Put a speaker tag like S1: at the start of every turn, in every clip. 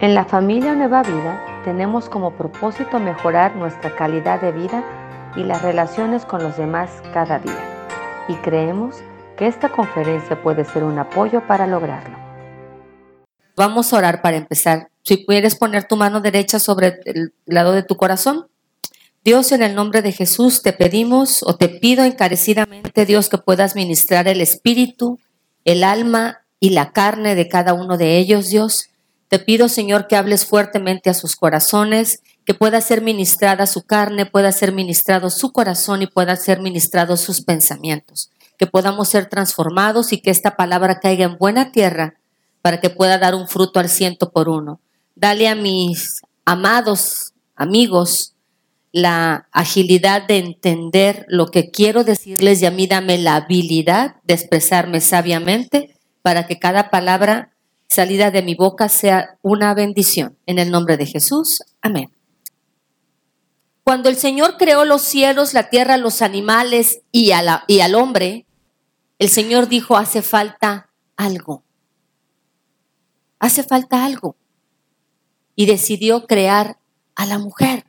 S1: En la familia Nueva Vida tenemos como propósito mejorar nuestra calidad de vida y las relaciones con los demás cada día. Y creemos que esta conferencia puede ser un apoyo para lograrlo.
S2: Vamos a orar para empezar. Si pudieras poner tu mano derecha sobre el lado de tu corazón. Dios, en el nombre de Jesús, te pedimos o te pido encarecidamente, Dios, que puedas ministrar el espíritu, el alma y la carne de cada uno de ellos, Dios. Te pido, Señor, que hables fuertemente a sus corazones, que pueda ser ministrada su carne, pueda ser ministrado su corazón y pueda ser ministrado sus pensamientos. Que podamos ser transformados y que esta palabra caiga en buena tierra para que pueda dar un fruto al ciento por uno. Dale a mis amados amigos la agilidad de entender lo que quiero decirles y a mí dame la habilidad de expresarme sabiamente para que cada palabra salida de mi boca sea una bendición. En el nombre de Jesús. Amén. Cuando el Señor creó los cielos, la tierra, los animales y, al hombre, el Señor dijo, hace falta algo. Hace falta algo. Y decidió crear a la mujer.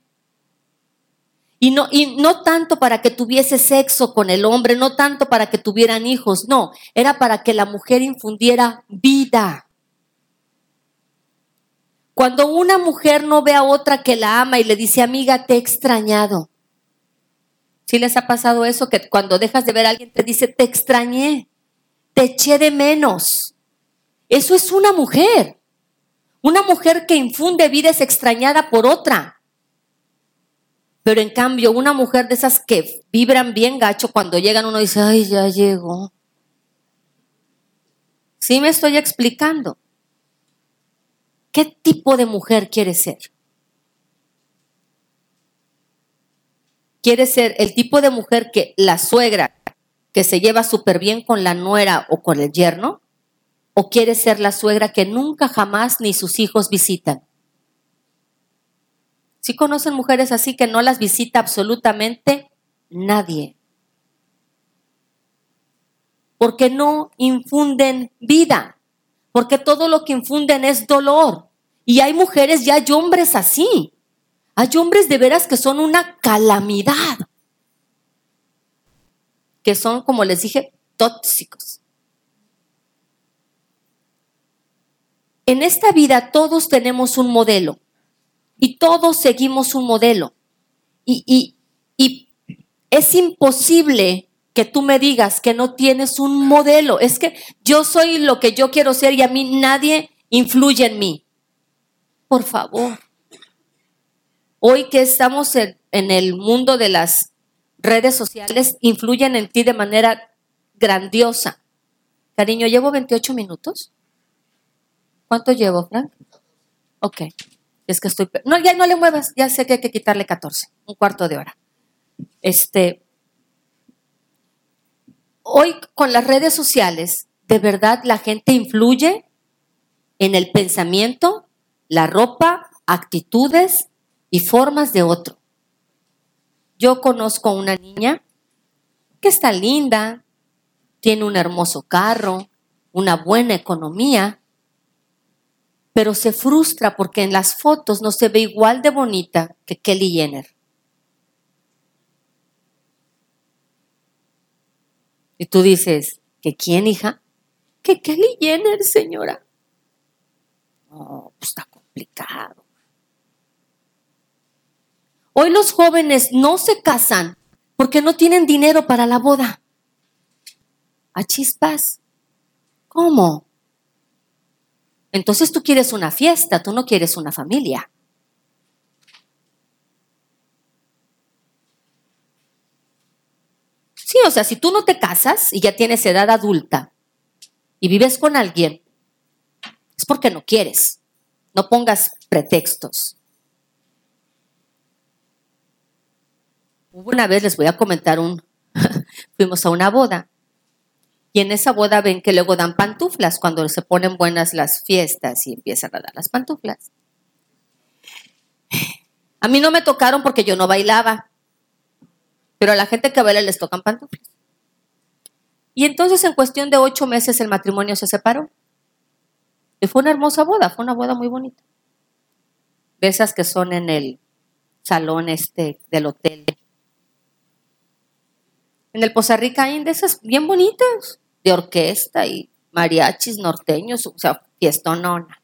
S2: Y no, y no tanto para que tuviese sexo con el hombre, no tanto para que tuvieran hijos, no, era para que la mujer infundiera vida. Cuando una mujer no ve a otra que la ama y le dice, amiga, te he extrañado. ¿Sí les ha pasado eso? Que cuando dejas de ver a alguien te dice, te extrañé, te eché de menos. Eso es una mujer. Una mujer que infunde vida es extrañada por otra. Pero en cambio, una mujer de esas que vibran bien gacho, cuando llegan uno dice, ay, ya llegó. ¿Sí me estoy explicando? ¿Qué tipo de mujer quiere ser? ¿Quiere ser el tipo de mujer que la suegra, que se lleva súper bien con la nuera o con el yerno? ¿O quiere ser la suegra que nunca jamás ni sus hijos visitan? Si ¿Sí conocen mujeres así que no las visita absolutamente nadie. Porque no infunden vida porque todo lo que infunden es dolor. Y hay mujeres y hay hombres así. Hay hombres de veras que son una calamidad. Que son, como les dije, tóxicos. En esta vida todos tenemos un modelo y todos seguimos un modelo. Y, y, y es imposible que tú me digas que no tienes un modelo. Es que yo soy lo que yo quiero ser y a mí nadie influye en mí. Por favor. Hoy que estamos en, el mundo de las redes sociales, influyen en ti de manera grandiosa. Cariño, ¿llevo 28 minutos? ¿Cuánto llevo, Frank? Ok. Es que estoy... No, ya no le muevas, ya sé que hay que quitarle 14, un cuarto de hora. Este, hoy con las redes sociales, de verdad la gente influye en el pensamiento, la ropa, actitudes y formas de otro. Yo conozco una niña que está linda, tiene un hermoso carro, una buena economía, pero se frustra porque en las fotos no se ve igual de bonita que Kelly Jenner. Y tú dices, ¿que quién, hija? Que Kelly Jenner, señora. No, pues está complicado. Hoy los jóvenes no se casan porque no tienen dinero para la boda. A chispas. ¿Cómo? Entonces tú quieres una fiesta, tú no quieres una familia. Sí, o sea, si tú no te casas y ya tienes edad adulta y vives con alguien, es porque no quieres. No pongas pretextos. Una vez, les voy a comentar un, fuimos a una boda y en esa boda ven que luego dan pantuflas cuando se ponen buenas las fiestas y empiezan a dar las pantuflas. A mí no me tocaron porque yo no bailaba. Pero a la gente que baila les tocan pantuflas. Y entonces en cuestión de ocho meses el matrimonio se separó. Y fue una hermosa boda, fue una boda muy bonita. de esas que son en el salón este del hotel. En el Poza Rica hay de esas bien bonitas, de orquesta y mariachis norteños, o sea, fiestonona.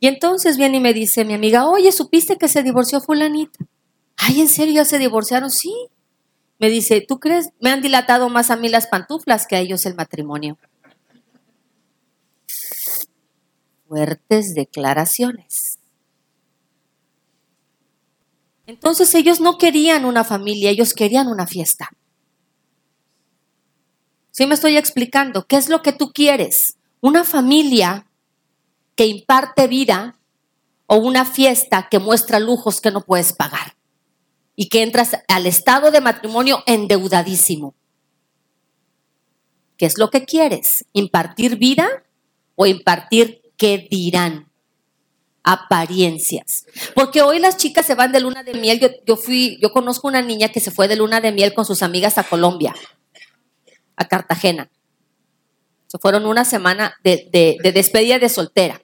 S2: Y entonces viene y me dice mi amiga, oye, ¿supiste que se divorció fulanita? Ay, ¿en serio ya se divorciaron? Sí. Me dice, ¿tú crees? Me han dilatado más a mí las pantuflas que a ellos el matrimonio. Fuertes declaraciones. Entonces ellos no querían una familia, ellos querían una fiesta. ¿Sí me estoy explicando? ¿Qué es lo que tú quieres? ¿Una familia que imparte vida o una fiesta que muestra lujos que no puedes pagar? Y que entras al estado de matrimonio endeudadísimo. ¿Qué es lo que quieres? ¿Impartir vida o impartir qué dirán? apariencias. Porque hoy las chicas se van de luna de miel. Yo, fui, yo conozco una niña que se fue de luna de miel con sus amigas a Colombia, a Cartagena. Se fueron una semana de, de despedida de soltera.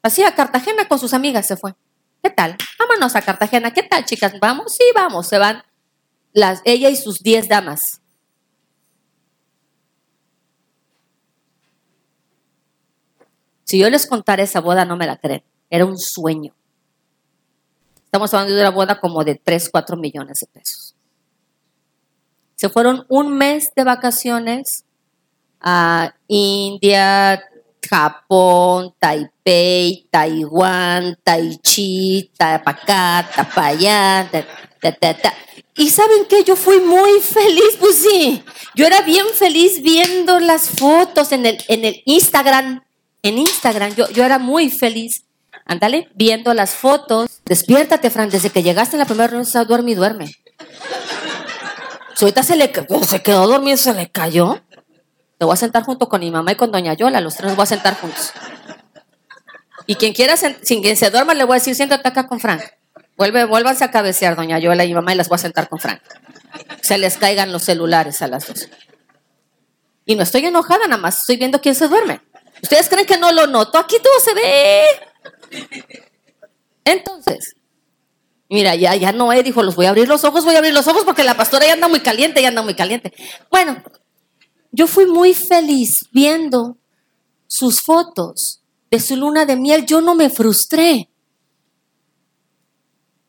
S2: Así a Cartagena con sus amigas se fue. ¿Qué tal? Vámonos a Cartagena. ¿Qué tal, chicas? ¿Vamos? Sí, vamos. Se van ella y sus diez damas. Si yo les contara esa boda, no me la creen. Era un sueño. Estamos hablando de una boda como de 3, 4 millones de pesos. Se fueron un mes de vacaciones a India, Japón, Taipei, Taiwán, Taichi, Tapacá, Tapayá, ta, ta, ta, Y saben qué, yo fui muy feliz, pues sí. Yo era bien feliz viendo las fotos en el, en el Instagram en Instagram. Yo, yo era muy feliz. Ándale, viendo las fotos. Despiértate, Fran, desde que llegaste en la primera reunión, duerme y duerme. Ahorita se le se quedó dormido, se le cayó. Te voy a sentar junto con mi mamá y con doña Yola, los tres nos voy a sentar juntos. Y quien quiera, sin quien se duerma, le voy a decir, siéntate acá con Fran. Vuelve, vuélvanse a cabecear, doña Yola y mi mamá, y las voy a sentar con Fran. Se les caigan los celulares a las dos. Y no estoy enojada, nada más estoy viendo quién se duerme. ¿Ustedes creen que no lo noto? Aquí todo se ve. Entonces, mira, ya, ya Noé dijo, los voy a abrir los ojos, voy a abrir los ojos porque la pastora ya anda muy caliente, ya anda muy caliente. Bueno, yo fui muy feliz viendo sus fotos de su luna de miel. Yo no me frustré.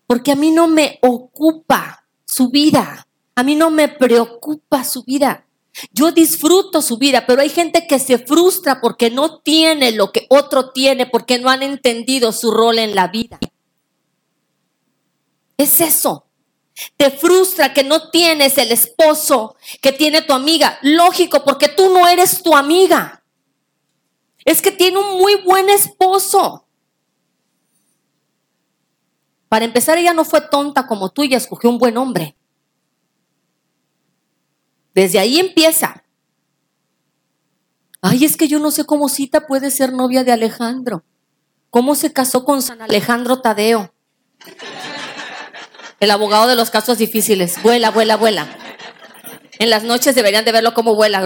S2: Porque a mí no me ocupa su vida. A mí no me preocupa su vida. Yo disfruto su vida, pero hay gente que se frustra porque no tiene lo que otro tiene, porque no han entendido su rol en la vida. Es eso. Te frustra que no tienes el esposo que tiene tu amiga. Lógico, porque tú no eres tu amiga. Es que tiene un muy buen esposo. Para empezar, ella no fue tonta como tú y escogió un buen hombre. Desde ahí empieza. Ay, es que yo no sé cómo Cita puede ser novia de Alejandro. ¿Cómo se casó con San Alejandro Tadeo? El abogado de los casos difíciles. Vuela, vuela, vuela. En las noches deberían de verlo como vuela.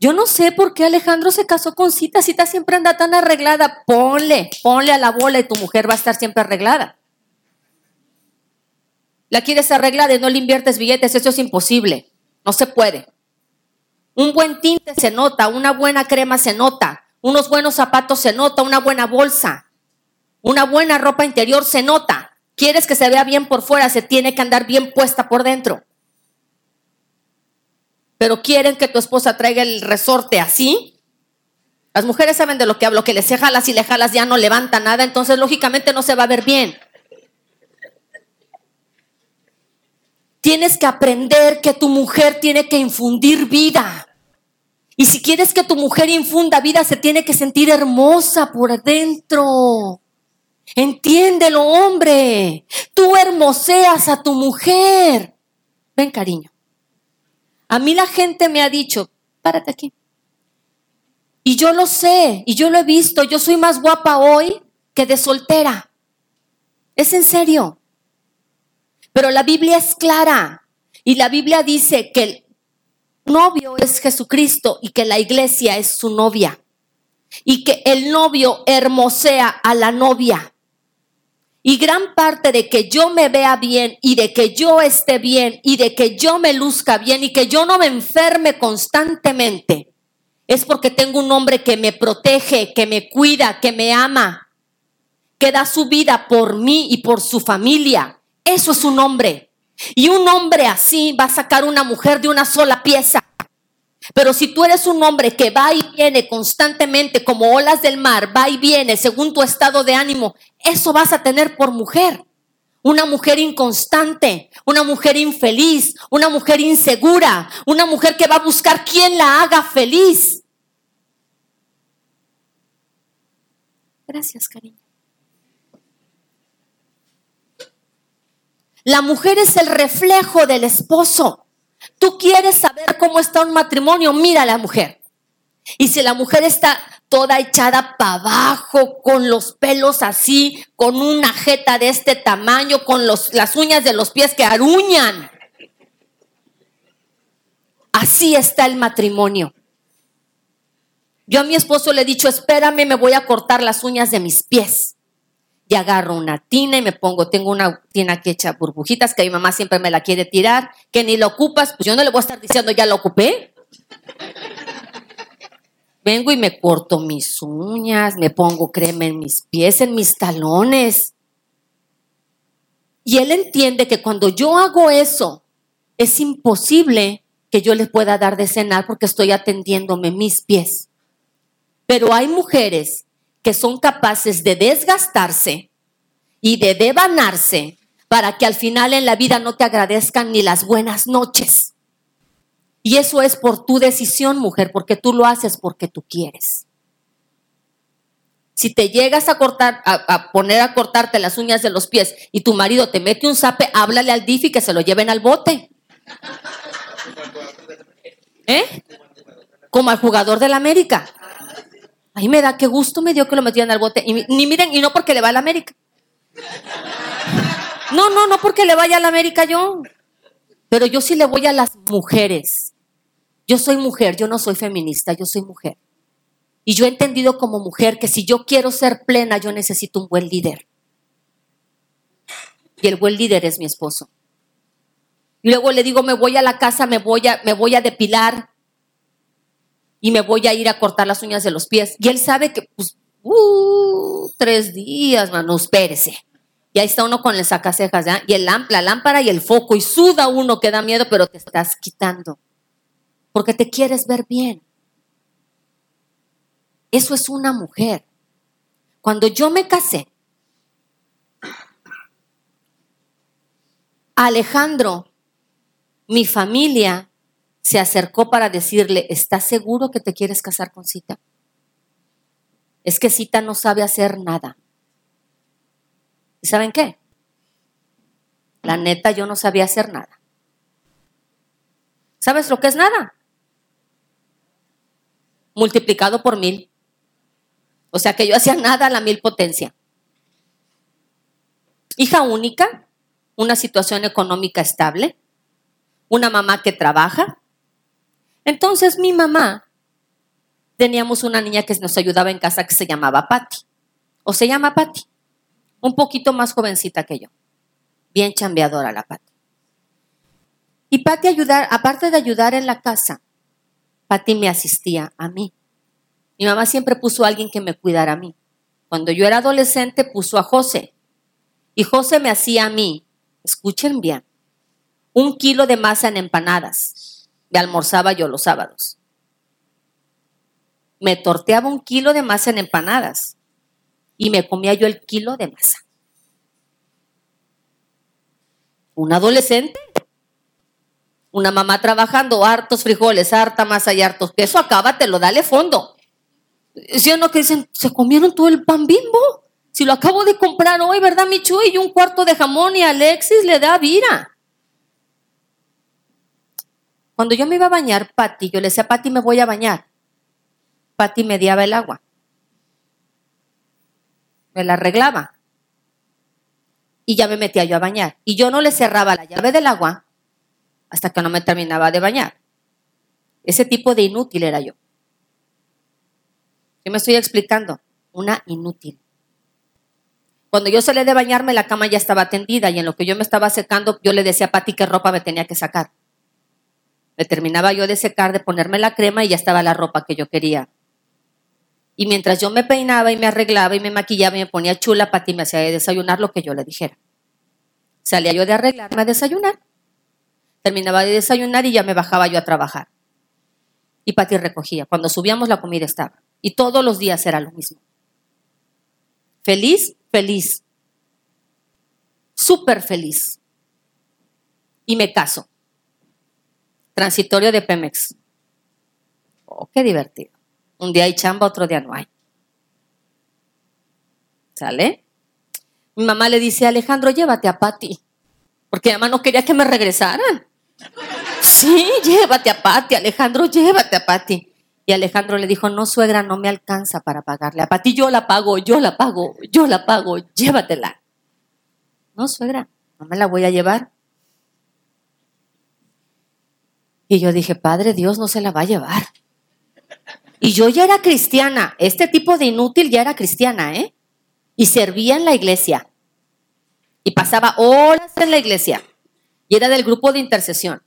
S2: Yo no sé por qué Alejandro se casó con Cita. Cita siempre anda tan arreglada. Ponle, ponle a la bola y tu mujer va a estar siempre arreglada. La quieres arreglar y no le inviertes billetes, eso es imposible. No se puede. Un buen tinte se nota, una buena crema se nota, unos buenos zapatos se nota, una buena bolsa, una buena ropa interior se nota. Quieres que se vea bien por fuera, se tiene que andar bien puesta por dentro. Pero quieren que tu esposa traiga el resorte así. Las mujeres saben de lo que hablo, que les jalas y le jalas ya no levanta nada, entonces lógicamente no se va a ver bien. Tienes que aprender que tu mujer tiene que infundir vida. Y si quieres que tu mujer infunda vida, se tiene que sentir hermosa por dentro. Entiéndelo, hombre. Tú hermoseas a tu mujer. Ven, cariño. A mí la gente me ha dicho, párate aquí. Y yo lo sé, y yo lo he visto. Yo soy más guapa hoy que de soltera. Es en serio. Pero la Biblia es clara y la Biblia dice que novio es Jesucristo y que la iglesia es su novia. Y que el novio hermosea a la novia. Y gran parte de que yo me vea bien y de que yo esté bien y de que yo me luzca bien y que yo no me enferme constantemente es porque tengo un hombre que me protege, que me cuida, que me ama, que da su vida por mí y por su familia. Eso es un hombre. Y un hombre así va a sacar una mujer de una sola pieza. Pero si tú eres un hombre que va y viene constantemente como olas del mar, va y viene según tu estado de ánimo, eso vas a tener por mujer. Una mujer inconstante, una mujer infeliz, una mujer insegura, una mujer que va a buscar quien la haga feliz. Gracias, cariño. La mujer es el reflejo del esposo. Tú quieres saber cómo está un matrimonio, mira a la mujer. Y si la mujer está toda echada para abajo, con los pelos así, con una jeta de este tamaño, con las uñas de los pies que aruñan. Así está el matrimonio. Yo a mi esposo le he dicho, espérame, me voy a cortar las uñas de mis pies. Y agarro una tina y me pongo, tengo una tina que echa burbujitas, que mi mamá siempre me la quiere tirar, que ni la ocupas, pues yo no le voy a estar diciendo, ya la ocupé. Vengo y me corto mis uñas, me pongo crema en mis pies, en mis talones. Y él entiende que cuando yo hago eso, es imposible que yo les pueda dar de cenar porque estoy atendiéndome mis pies. Pero hay mujeres que son capaces de desgastarse y de devanarse para que al final en la vida no te agradezcan ni las buenas noches. Y eso es por tu decisión, mujer, porque tú lo haces porque tú quieres. Si te llegas a cortar, a, poner a cortarte las uñas de los pies y tu marido te mete un zape, háblale al DIF y que se lo lleven al bote. ¿Eh? Como al jugador del América. Ahí me da qué gusto me dio que lo metieran al bote. Y, ni miren, y no porque le va a la América. No, no, no porque le vaya a la América yo. Pero yo sí le voy a las mujeres. Yo soy mujer, yo no soy feminista, yo soy mujer. Y yo he entendido como mujer que si yo quiero ser plena, yo necesito un buen líder. Y el buen líder es mi esposo. Y luego le digo, me voy a la casa, me voy a, me voy a depilar, y me voy a ir a cortar las uñas de los pies. Y él sabe que, pues, uh, tres días, mano, espérese. Y ahí está uno con el sacacejas, ¿ya? Y el la lámpara y el foco, y suda uno que da miedo, pero te estás quitando. Porque te quieres ver bien. Eso es una mujer. Cuando yo me casé, Alejandro, mi familia se acercó para decirle, ¿estás seguro que te quieres casar con Cita? Es que Cita no sabe hacer nada. ¿Y saben qué? La neta, yo no sabía hacer nada. ¿Sabes lo que es nada? Multiplicado por mil. O sea que yo hacía nada a la mil potencia. Hija única, una situación económica estable, una mamá que trabaja, entonces mi mamá, teníamos una niña que nos ayudaba en casa que se llamaba Patty, o se llama Patty, un poquito más jovencita que yo, bien chambeadora la Patty. Y Patty ayudar, aparte de ayudar en la casa, Patty me asistía a mí. Mi mamá siempre puso a alguien que me cuidara a mí. Cuando yo era adolescente puso a José. Y José me hacía a mí, escuchen bien, un kilo de masa en empanadas me almorzaba yo los sábados. Me torteaba un kilo de masa en empanadas y me comía yo el kilo de masa. Un adolescente, una mamá trabajando, hartos frijoles, harta masa y hartos queso, acábatelo, dale fondo. ¿Sí o no que dicen, se comieron todo el pan bimbo? Si lo acabo de comprar hoy, ¿verdad, Michu? Y un cuarto de jamón y Alexis le da vida. Cuando yo me iba a bañar, Patti, yo le decía, Patti, me voy a bañar. Patti mediaba el agua. Me la arreglaba. Y ya me metía yo a bañar. Y yo no le cerraba la llave del agua hasta que no me terminaba de bañar. Ese tipo de inútil era yo. ¿Qué me estoy explicando? Una inútil. Cuando yo salí de bañarme, la cama ya estaba tendida y en lo que yo me estaba secando, yo le decía a Pati qué ropa me tenía que sacar. Me terminaba yo de secar, de ponerme la crema y ya estaba la ropa que yo quería. Y mientras yo me peinaba y me arreglaba y me maquillaba y me ponía chula, Pati me hacía desayunar lo que yo le dijera. Salía yo de arreglarme a desayunar. Terminaba de desayunar y ya me bajaba yo a trabajar. Y Pati recogía. Cuando subíamos la comida estaba. Y todos los días era lo mismo. Feliz, feliz. Súper feliz. Y me caso. Transitorio de Pemex. Oh, qué divertido. Un día hay chamba, otro día no hay. ¿Sale? Mi mamá le dice, Alejandro, llévate a Patti. Porque mi mamá no quería que me regresaran. Sí, llévate a Patti, Alejandro, llévate a Patti. Y Alejandro le dijo, no, suegra, no me alcanza para pagarle. A Patti yo la pago, yo la pago, yo la pago, llévatela. No, suegra, no me la voy a llevar. Y yo dije, Padre Dios no se la va a llevar. Y yo ya era cristiana. Este tipo de inútil ya era cristiana, ¿eh? Y servía en la iglesia. Y pasaba horas en la iglesia. Y era del grupo de intercesión.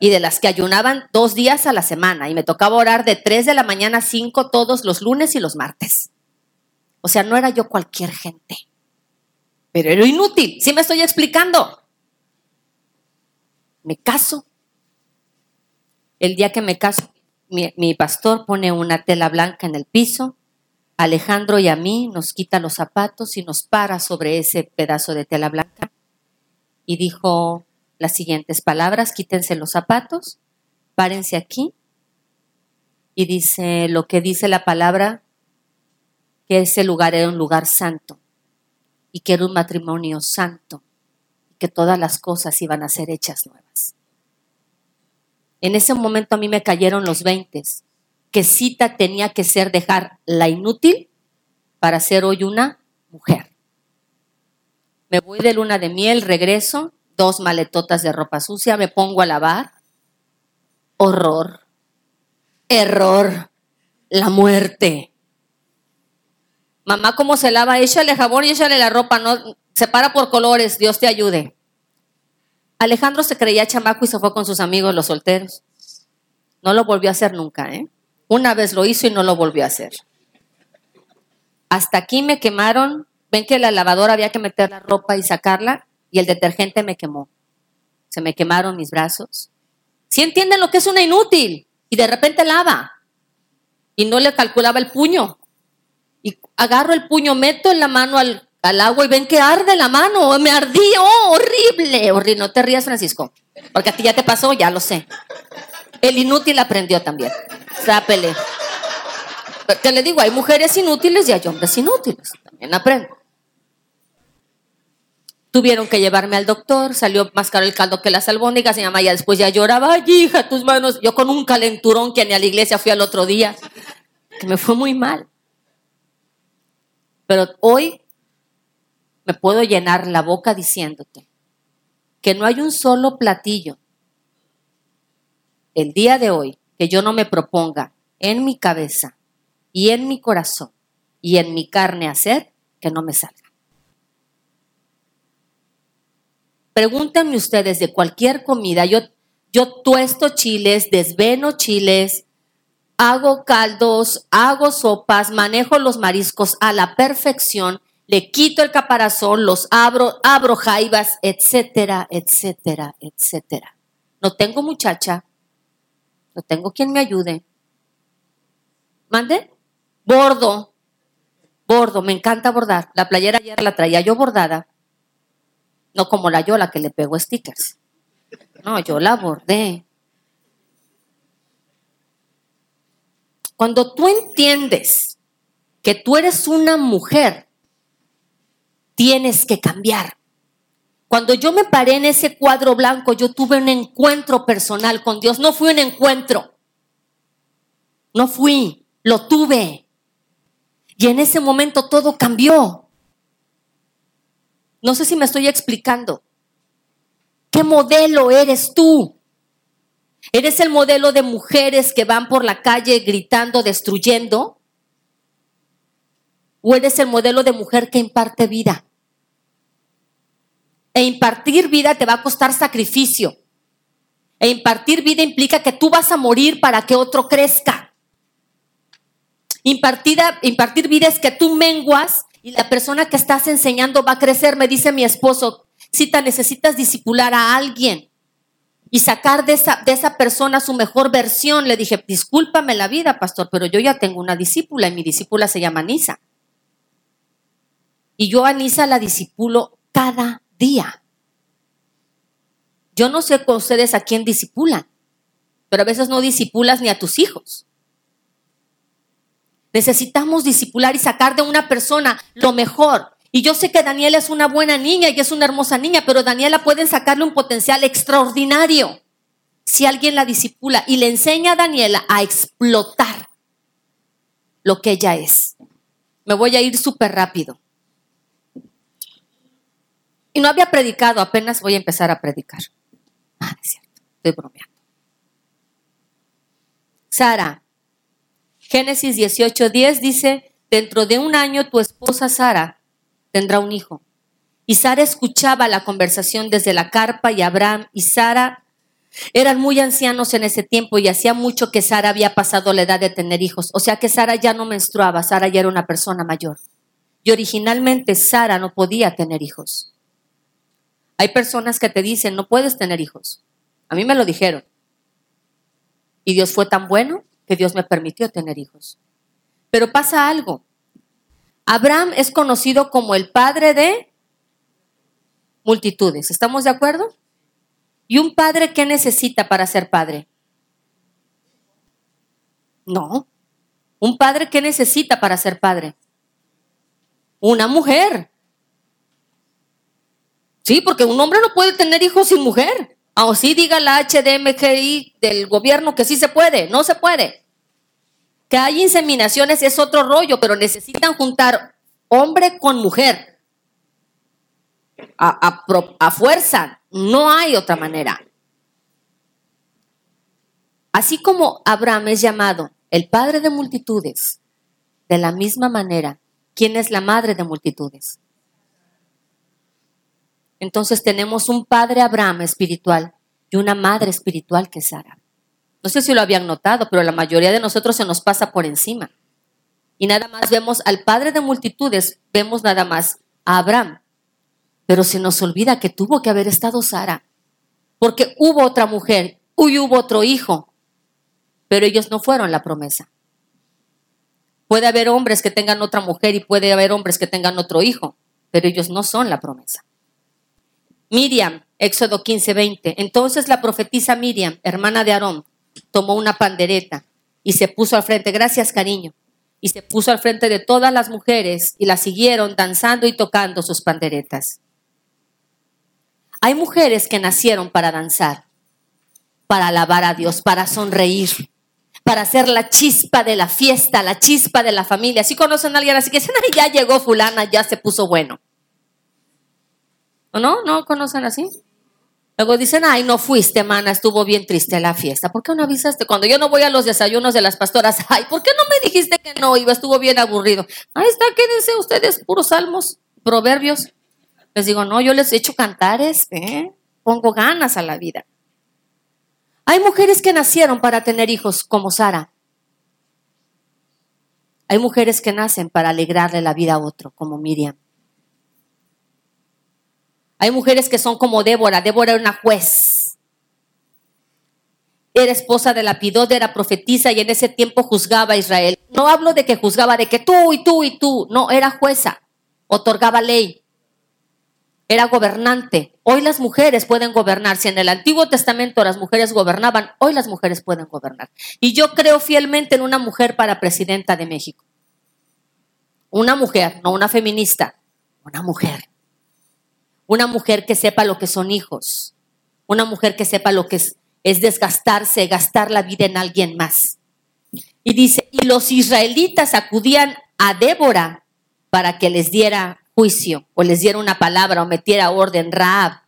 S2: Y de las que ayunaban dos días a la semana. Y me tocaba orar de 3 de la mañana a 5 todos los lunes y los martes. O sea, no era yo cualquier gente. Pero era inútil. ¿Sí me estoy explicando? Me caso. El día que me caso, mi, pastor pone una tela blanca en el piso, Alejandro y a mí nos quita los zapatos y nos para sobre ese pedazo de tela blanca. Y dijo las siguientes palabras, quítense los zapatos, párense aquí y dice lo que dice la palabra, que ese lugar era un lugar santo y que era un matrimonio santo y que todas las cosas iban a ser hechas nuevas. En ese momento a mí me cayeron los veintes, que cita tenía que ser dejar la inútil para ser hoy una mujer. Me voy de luna de miel, regreso, dos maletotas de ropa sucia, me pongo a lavar. Horror, error, la muerte. Mamá, ¿cómo se lava? Échale jabón y échale la ropa, no, separa por colores, Dios te ayude. Alejandro se creía chamaco y se fue con sus amigos los solteros. No lo volvió a hacer nunca, ¿eh? Una vez lo hizo y no lo volvió a hacer. Hasta aquí me quemaron. Ven que la lavadora había que meter la ropa y sacarla y el detergente me quemó. Se me quemaron mis brazos. Si entienden lo que es una inútil y de repente lava y no le calculaba el puño. Y agarro el puño, meto en la mano al al agua y ven que arde la mano. Me ardió, horrible, horrible. No te rías, Francisco, porque a ti ya te pasó, ya lo sé. El inútil aprendió también. Sápele. Te le digo, hay mujeres inútiles y hay hombres inútiles. También aprendo. Tuvieron que llevarme al doctor, salió más caro el caldo que las albóndigas. Mi mamá ya después ya lloraba, ay hija, tus manos. Yo con un calenturón que ni a la iglesia fui al otro día, que me fue muy mal. Pero hoy me puedo llenar la boca diciéndote que no hay un solo platillo el día de hoy que yo no me proponga en mi cabeza y en mi corazón y en mi carne hacer que no me salga. Pregúntenme ustedes de cualquier comida. Yo, yo tuesto chiles, desveno chiles, hago caldos, hago sopas, manejo los mariscos a la perfección le quito el caparazón, los abro, abro jaivas, etcétera, etcétera, etcétera. No tengo muchacha, no tengo quien me ayude. ¿Mande? Bordo, bordo, me encanta bordar. La playera ayer la traía yo bordada, no como la yo, la que le pego stickers. No, yo la bordé. Cuando tú entiendes que tú eres una mujer tienes que cambiar. Cuando yo me paré en ese cuadro blanco, yo tuve un encuentro personal con Dios. No fui un encuentro. No fui, lo tuve. Y en ese momento todo cambió. No sé si me estoy explicando. ¿Qué modelo eres tú? ¿Eres el modelo de mujeres que van por la calle gritando, destruyendo? ¿O eres el modelo de mujer que imparte vida? E impartir vida te va a costar sacrificio. E impartir vida implica que tú vas a morir para que otro crezca. Impartida, impartir vida es que tú menguas y la persona que estás enseñando va a crecer. Me dice mi esposo, Cita, necesitas disipular a alguien y sacar de esa, de esa persona su mejor versión. Le dije, discúlpame la vida, pastor, pero yo ya tengo una discípula y mi discípula se llama Nisa. Y yo a Nisa la disipulo cada día. Yo no sé con ustedes a quién disipulan, pero a veces no disipulas ni a tus hijos. Necesitamos disipular y sacar de una persona lo mejor. Y yo sé que Daniela es una buena niña y es una hermosa niña, pero Daniela puede sacarle un potencial extraordinario si alguien la disipula y le enseña a Daniela a explotar lo que ella es. Me voy a ir súper rápido. Y no había predicado, apenas voy a empezar a predicar. Ah, es cierto, estoy bromeando. Sara, Génesis 18:10 dice, dentro de un año tu esposa Sara tendrá un hijo. Y Sara escuchaba la conversación desde la carpa y Abraham y Sara eran muy ancianos en ese tiempo y hacía mucho que Sara había pasado la edad de tener hijos. O sea que Sara ya no menstruaba, Sara ya era una persona mayor. Y originalmente Sara no podía tener hijos. Hay personas que te dicen, no puedes tener hijos. A mí me lo dijeron. Y Dios fue tan bueno que Dios me permitió tener hijos. Pero pasa algo. Abraham es conocido como el padre de multitudes. ¿Estamos de acuerdo? ¿Y un padre qué necesita para ser padre? No. ¿Un padre qué necesita para ser padre? Una mujer. Sí, porque un hombre no puede tener hijos sin mujer. Aunque sí diga la HDMGI del gobierno que sí se puede, no se puede. Que hay inseminaciones es otro rollo, pero necesitan juntar hombre con mujer. A, a fuerza, no hay otra manera. Así como Abraham es llamado el padre de multitudes, de la misma manera, ¿quién es la madre de multitudes? Entonces tenemos un padre Abraham espiritual y una madre espiritual que es Sara. No sé si lo habían notado, pero la mayoría de nosotros se nos pasa por encima. Y nada más vemos al padre de multitudes, vemos nada más a Abraham. Pero se nos olvida que tuvo que haber estado Sara, porque hubo otra mujer y hubo otro hijo, pero ellos no fueron la promesa. Puede haber hombres que tengan otra mujer y puede haber hombres que tengan otro hijo, pero ellos no son la promesa. Miriam, Éxodo 15, 20. Entonces la profetisa Miriam, hermana de Aarón, tomó una pandereta y se puso al frente, gracias cariño, y se puso al frente de todas las mujeres y la siguieron danzando y tocando sus panderetas. Hay mujeres que nacieron para danzar, para alabar a Dios, para sonreír, para ser la chispa de la fiesta, la chispa de la familia. Si conocen a alguien así que dicen, ya llegó fulana, ya se puso bueno. ¿O no? ¿No conocen así? Luego dicen, ay, no fuiste, mana, estuvo bien triste la fiesta. ¿Por qué no avisaste? Cuando yo no voy a los desayunos de las pastoras, ay, ¿por qué no me dijiste que no iba? Estuvo bien aburrido. Ahí está, quédense ustedes, puros salmos, proverbios. Les digo, no, yo les he hecho cantares, ¿eh? pongo ganas a la vida. Hay mujeres que nacieron para tener hijos como Sara. Hay mujeres que nacen para alegrarle la vida a otro, como Miriam. Hay mujeres que son como Débora. Débora era una juez. Era esposa de Lapidot, era profetisa y en ese tiempo juzgaba a Israel. No hablo de que juzgaba de que tú y tú y tú. No, era jueza. Otorgaba ley. Era gobernante. Hoy las mujeres pueden gobernar. Si en el Antiguo Testamento las mujeres gobernaban, hoy las mujeres pueden gobernar. Y yo creo fielmente en una mujer para presidenta de México. Una mujer, no una feminista, una mujer una mujer que sepa lo que son hijos, una mujer que sepa lo que es, desgastarse, gastar la vida en alguien más. Y dice, y los israelitas acudían a Débora para que les diera juicio o les diera una palabra o metiera orden Raab.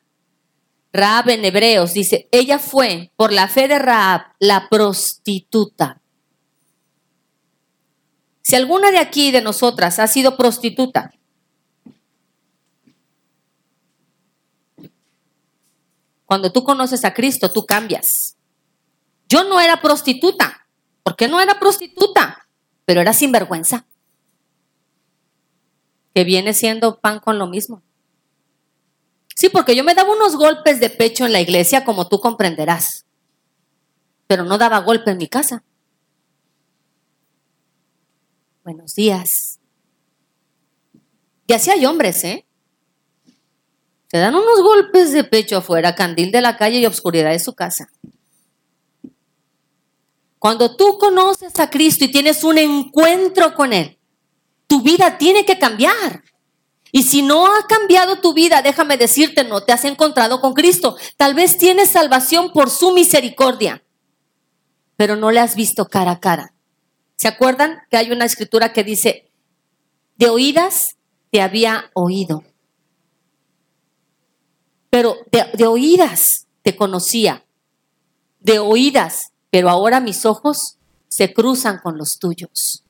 S2: Raab en Hebreos dice, ella fue por la fe de Raab la prostituta. Si alguna de aquí, de nosotras, ha sido prostituta, cuando tú conoces a Cristo, tú cambias. Yo no era prostituta. ¿Por qué no era prostituta? Pero era sinvergüenza. Que viene siendo pan con lo mismo. Sí, porque yo me daba unos golpes de pecho en la iglesia, como tú comprenderás. Pero no daba golpe en mi casa. Buenos días. Y así hay hombres, ¿eh? Se dan unos golpes de pecho afuera, candil de la calle y obscuridad de su casa. Cuando tú conoces a Cristo y tienes un encuentro con Él, tu vida tiene que cambiar. Y si no ha cambiado tu vida, déjame decirte, no te has encontrado con Cristo. Tal vez tienes salvación por su misericordia, pero no le has visto cara a cara. ¿Se acuerdan que hay una escritura que dice, de oídas te había oído? Pero de, oídas te conocía, de oídas, pero ahora mis ojos se cruzan con los tuyos.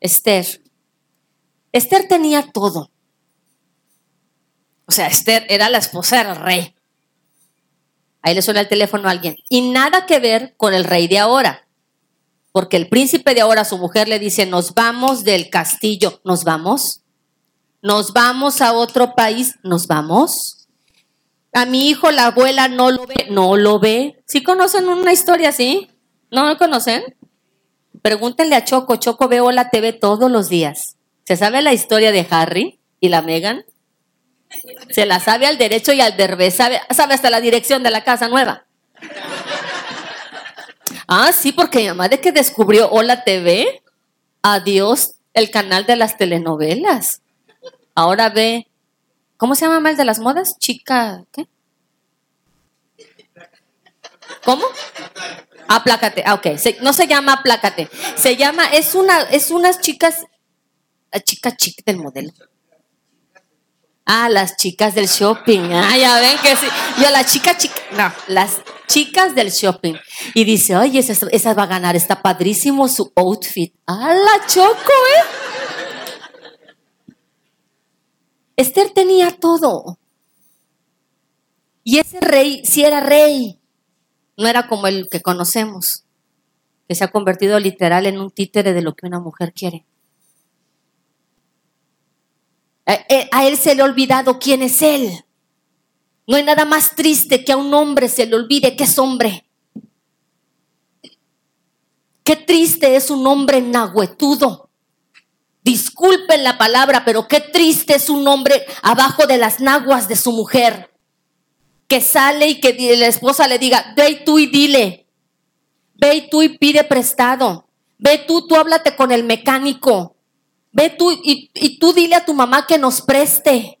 S2: Esther. Esther tenía todo. O sea, Esther era la esposa del rey. Ahí le suena el teléfono a alguien. Y nada que ver con el rey de ahora. Porque el príncipe de ahora, su mujer le dice, nos vamos del castillo. ¿Nos vamos? ¿Nos vamos a otro país? ¿Nos vamos? A mi hijo, la abuela, no lo ve. No lo ve. ¿Sí conocen una historia así? ¿No lo conocen? Pregúntenle a Choco, Choco veo la TV todos los días. ¿Se sabe la historia de Harry y la Megan? Se la sabe al derecho y al derbez, sabe, hasta la dirección de la casa nueva. Ah, sí, porque mi mamá de que descubrió Hola TV, adiós, el canal de las telenovelas. Ahora ve, ¿cómo se llama el de las modas? Chica, ¿qué? ¿Cómo? Aplácate, ah, ok. no se llama aplácate. Se llama, es una, es unas chicas, chica chic del modelo. Ah, las chicas del shopping. Ah, ya ven que sí. Yo, la chica chica, no, las chicas del shopping. Y dice, oye, esa, esa va a ganar, está padrísimo su outfit. Ah, la choco, ¿eh? Esther tenía todo. Y ese rey, si era rey, no era como el que conocemos, que se ha convertido literal en un títere de lo que una mujer quiere. A él se le ha olvidado quién es él. No hay nada más triste que a un hombre se le olvide que es hombre. Qué triste es un hombre nahuetudo. Disculpen la palabra, pero qué triste es un hombre abajo de las naguas de su mujer que sale y que la esposa le diga, ve tú y dile, ve tú y pide prestado, ve tú, tú háblate con el mecánico, ve tú y, tú dile a tu mamá que nos preste.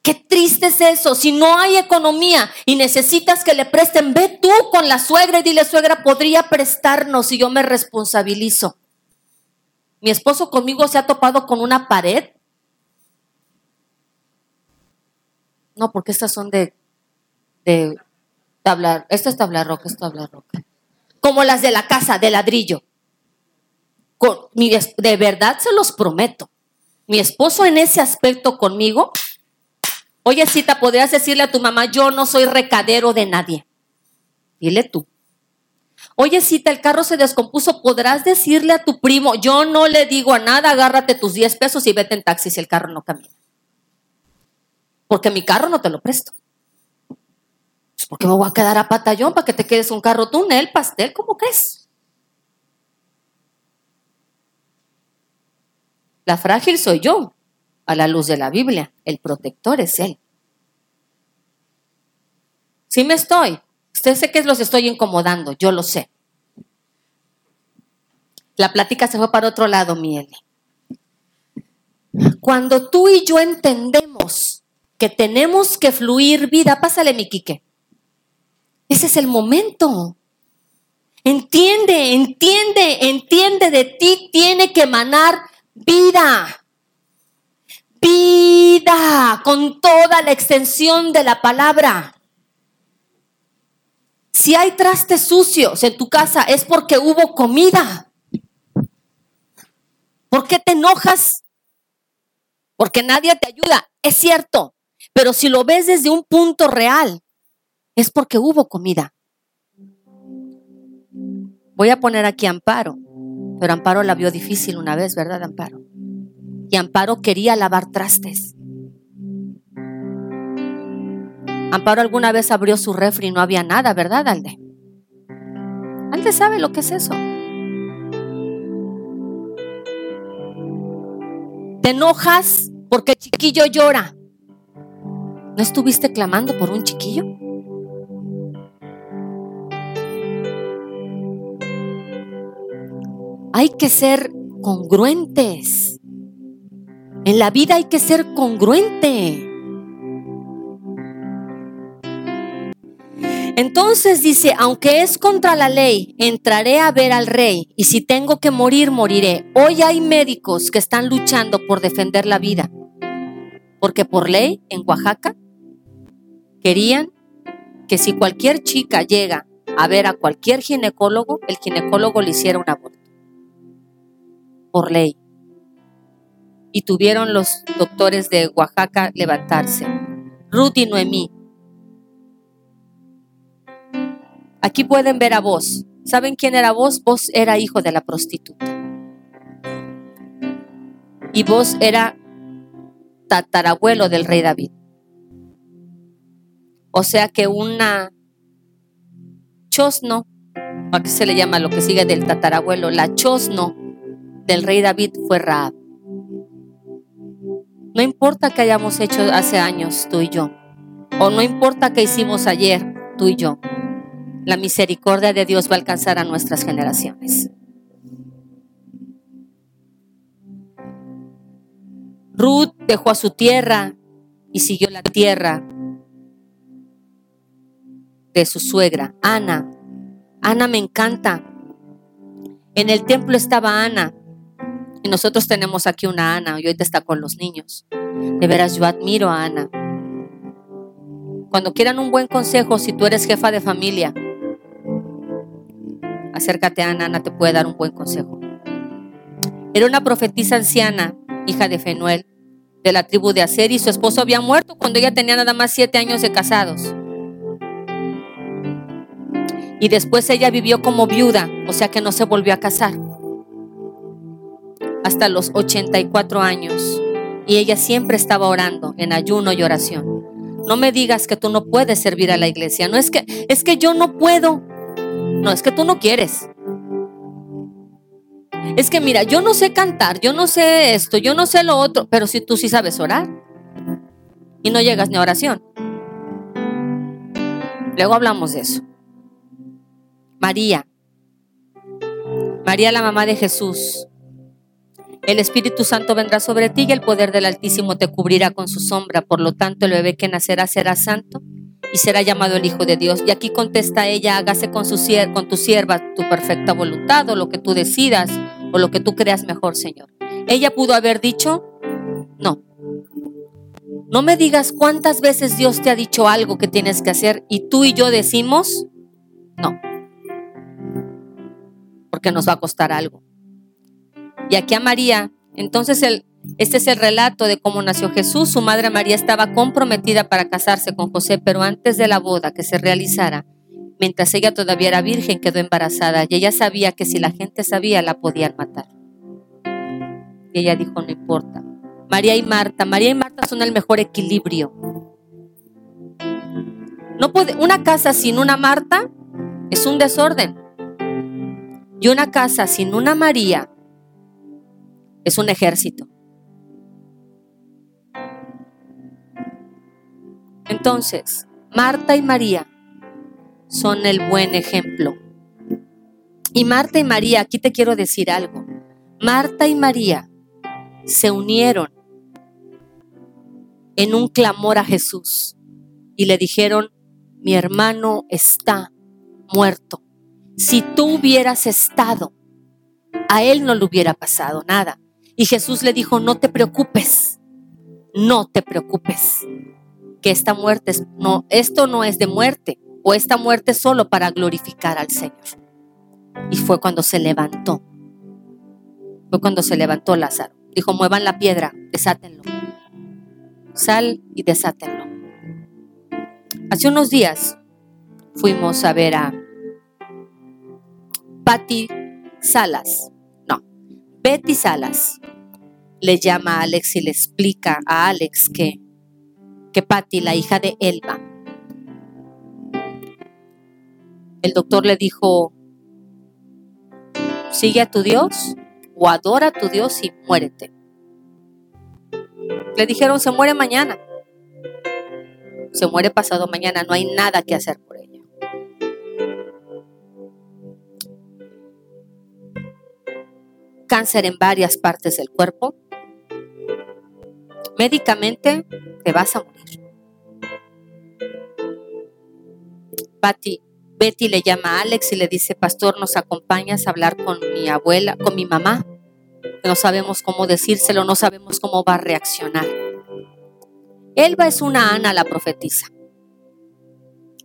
S2: Qué triste es eso. Si no hay economía y necesitas que le presten, ve tú con la suegra y dile, suegra, podría prestarnos y yo me responsabilizo. Mi esposo conmigo se ha topado con una pared No, porque estas son de, de tabla, esta es tabla roca, esta es tabla roca. Como las de la casa, de ladrillo. De verdad se los prometo. Mi esposo en ese aspecto conmigo, oye cita, podrías decirle a tu mamá, yo no soy recadero de nadie. Dile tú. Oye, cita, el carro se descompuso, podrás decirle a tu primo, yo no le digo a nada, agárrate tus 10 pesos y vete en taxi si el carro no camina porque mi carro no te lo presto. Pues porque me voy a quedar a patallón para que te quedes un carro túnel, pastel, ¿cómo crees? La frágil soy yo, a la luz de la Biblia. El protector es Él. Sí me estoy. Usted sé que los estoy incomodando, yo lo sé. La plática se fue para otro lado, miel. Cuando tú y yo entendemos que tenemos que fluir vida. Pásale, mi Quique. Ese es el momento. Entiende, entiende, entiende, de ti tiene que emanar vida. vida con toda la extensión de la palabra. Si hay trastes sucios en tu casa es porque hubo comida. ¿Por qué te enojas? Porque nadie te ayuda. Es cierto, pero si lo ves desde un punto real, es porque hubo comida. Voy a poner aquí Amparo, pero Amparo la vio difícil una vez, ¿verdad, Amparo? Y Amparo quería lavar trastes. Amparo alguna vez abrió su refri y no había nada, ¿verdad, Alde? Alde sabe lo que es eso. Te enojas porque el chiquillo llora. ¿No estuviste clamando por un chiquillo? Hay que ser congruentes. En la vida hay que ser congruente. Entonces dice, aunque es contra la ley, entraré a ver al rey y si tengo que morir, moriré. Hoy hay médicos que están luchando por defender la vida, porque por ley en Oaxaca querían que si cualquier chica llega a ver a cualquier ginecólogo, el ginecólogo le hiciera un aborto. Por ley. Y tuvieron los doctores de Oaxaca levantarse. Ruth y Noemí. Aquí pueden ver a vos. ¿Saben quién era vos? Vos era hijo de la prostituta. Y vos era tatarabuelo del rey David. O sea que una chosno, ¿a qué se le llama lo que sigue del tatarabuelo? La chosno del rey David fue Raab. No importa que hayamos hecho hace años tú y yo, o no importa que hicimos ayer tú y yo, la misericordia de Dios va a alcanzar a nuestras generaciones. Ruth dejó a su tierra y siguió la tierra de su suegra, Ana. Ana me encanta. En el templo estaba Ana. Y nosotros tenemos aquí una Ana, y hoy está con los niños. De veras, yo admiro a Ana. Cuando quieran un buen consejo, si tú eres jefa de familia, acércate a Ana, Ana te puede dar un buen consejo. Era una profetisa anciana, hija de Fenuel, de la tribu de Aser, y su esposo había muerto cuando ella tenía nada más siete años de casados. Y después ella vivió como viuda, o sea que no se volvió a casar. Hasta los 84 años. Y ella siempre estaba orando en ayuno y oración. No me digas que tú no puedes servir a la iglesia. No es que es que yo no puedo. No, es que tú no quieres. Es que mira, yo no sé cantar, yo no sé esto, yo no sé lo otro, pero si tú sí sabes orar y no llegas ni a oración. Luego hablamos de eso. María. María la mamá de Jesús. El Espíritu Santo vendrá sobre ti y el poder del Altísimo te cubrirá con su sombra. Por lo tanto, el bebé que nacerá será santo y será llamado el Hijo de Dios. Y aquí contesta ella, hágase con, su, tu sierva tu perfecta voluntad o lo que tú decidas o lo que tú creas mejor, Señor. Ella pudo haber dicho, no. No me digas cuántas veces Dios te ha dicho algo que tienes que hacer y tú y yo decimos, no. Porque nos va a costar algo. Y aquí a María, entonces el, este es el relato de cómo nació Jesús. Su madre María estaba comprometida para casarse con José, pero antes de la boda que se realizara, mientras ella todavía era virgen, quedó embarazada y ella sabía que si la gente sabía la podían matar. Y ella dijo, no importa. María y Marta, María y Marta son el mejor equilibrio. No puede, una casa sin una Marta es un desorden. Y una casa sin una María es un ejército. Entonces, Marta y María son el buen ejemplo. Y Marta y María, aquí te quiero decir algo. Marta y María se unieron en un clamor a Jesús y le dijeron, mi hermano está muerto. Si tú hubieras estado, a él no le hubiera pasado nada. Y Jesús le dijo, no te preocupes, no te preocupes, que esta muerte es, no, esto no es de muerte, o esta muerte es solo para glorificar al Señor. Y fue cuando se levantó. Fue cuando se levantó Lázaro. Dijo, muevan la piedra, desátenlo. Sal y desátenlo. Hace unos días fuimos a ver a Patty Salas. No, Betty Salas. Le llama a Alex y le explica a Alex que, que Patty, la hija de Elba, el doctor le dijo, sigue a tu Dios o adora a tu Dios y muérete. Le dijeron, se muere mañana. Se muere pasado mañana, no hay nada que hacer por ella. Cáncer en varias partes del cuerpo. Médicamente te vas a morir. Patty Betty le llama a Alex y le dice, pastor, ¿nos acompañas a hablar con mi abuela, con mi mamá? No sabemos cómo decírselo, no sabemos cómo va a reaccionar. Elba es una Ana la profetisa.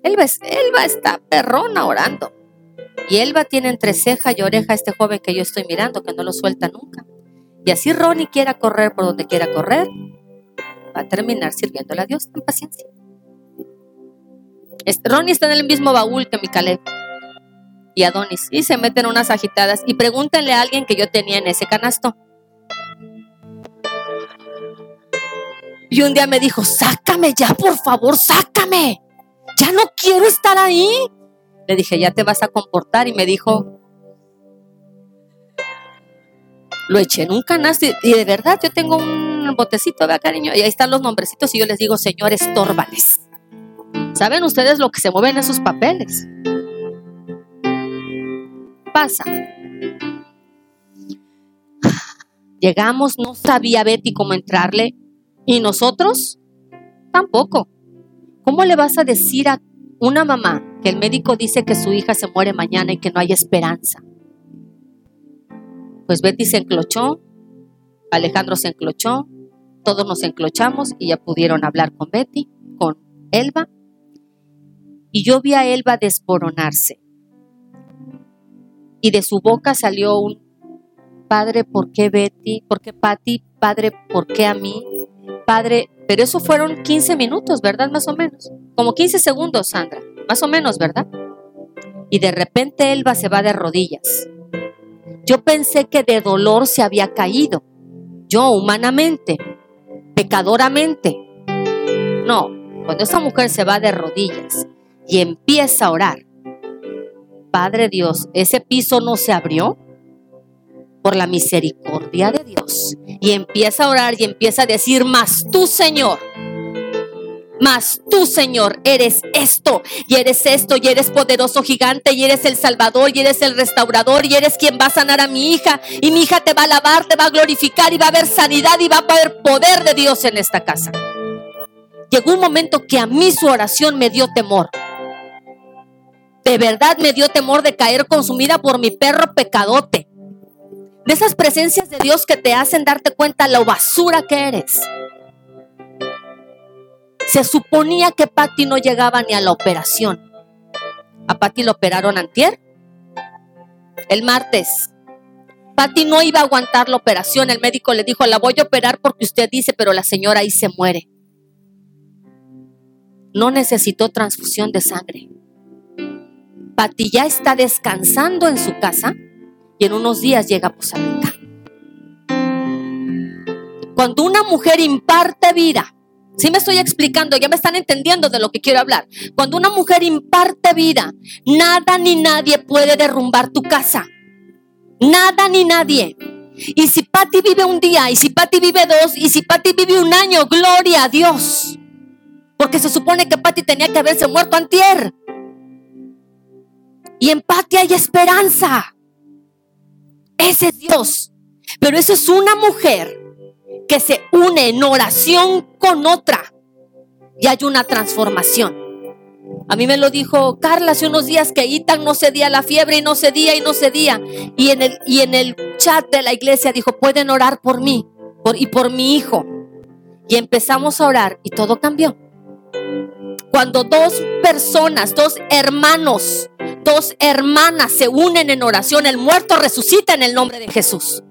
S2: Elba, es, Elba está perrona orando. Y Elba tiene entre ceja y oreja a este joven que yo estoy mirando, que no lo suelta nunca. Y así Ronnie quiera correr por donde quiera correr, va a terminar sirviéndole a Dios. Ten paciencia. Ronnie está en el mismo baúl que mi Caleb y Adonis. Y se meten unas agitadas. Y pregúntenle a alguien que yo tenía en ese canasto. Y un día me dijo, sácame ya, por favor, sácame. Ya no quiero estar ahí. Le dije, ya te vas a comportar. Y me dijo, lo eché en un canasto. Y de verdad, yo tengo un botecito, vea, cariño. Y ahí están los nombrecitos. Y yo les digo, señores, tórbales. ¿Saben ustedes lo que se mueven esos papeles? Pasa. Llegamos, no sabía Betty cómo entrarle y nosotros tampoco. ¿Cómo le vas a decir a una mamá que el médico dice que su hija se muere mañana y que no hay esperanza? Pues Betty se enclochó, Alejandro se enclochó, todos nos enclochamos y ya pudieron hablar con Betty, con Elba y yo vi a Elba desboronarse. Y de su boca salió un Padre, ¿por qué Betty? ¿Por qué Patty? Padre, ¿por qué a mí? Padre, pero eso fueron 15 minutos, ¿verdad? Más o menos. Como 15 segundos, Sandra. Más o menos, ¿verdad? Y de repente Elba se va de rodillas. Yo pensé que de dolor se había caído. Yo, humanamente, pecadoramente. No, cuando esa mujer se va de rodillas y empieza a orar. Padre Dios, ese piso no se abrió por la misericordia de Dios. Y empieza a orar y empieza a decir, más tú Señor, más tú Señor, eres esto y eres esto y eres poderoso gigante y eres el Salvador y eres el restaurador y eres quien va a sanar a mi hija y mi hija te va a alabar, te va a glorificar y va a haber sanidad y va a haber poder de Dios en esta casa. Llegó un momento que a mí su oración me dio temor. De verdad me dio temor de caer consumida por mi perro pecadote. De esas presencias de Dios que te hacen darte cuenta lo basura que eres. Se suponía que Patty no llegaba ni a la operación. A Patty lo operaron antier. El martes. Patty no iba a aguantar la operación. El médico le dijo, la voy a operar porque usted dice, pero la señora ahí se muere. No necesitó transfusión de sangre. Pati ya está descansando en su casa y en unos días llega a Poza Cuando una mujer imparte vida, si me estoy explicando, ya me están entendiendo de lo que quiero hablar. Cuando una mujer imparte vida, nada ni nadie puede derrumbar tu casa. Nada ni nadie. Y si Patti vive un día, y si Patti vive dos, y si Patti vive un año, gloria a Dios. Porque se supone que Patti tenía que haberse muerto antier y empate hay esperanza. Ese es Dios. Pero eso es una mujer que se une en oración con otra y hay una transformación. A mí me lo dijo Carla hace unos días que Itan no cedía la fiebre y no cedía y no cedía. Y en el, y en el chat de la iglesia dijo, pueden orar por mí y por mi hijo. Y empezamos a orar y todo cambió. Cuando dos personas, dos hermanos, dos hermanas se unen en oración, el muerto resucita en el nombre de Jesús.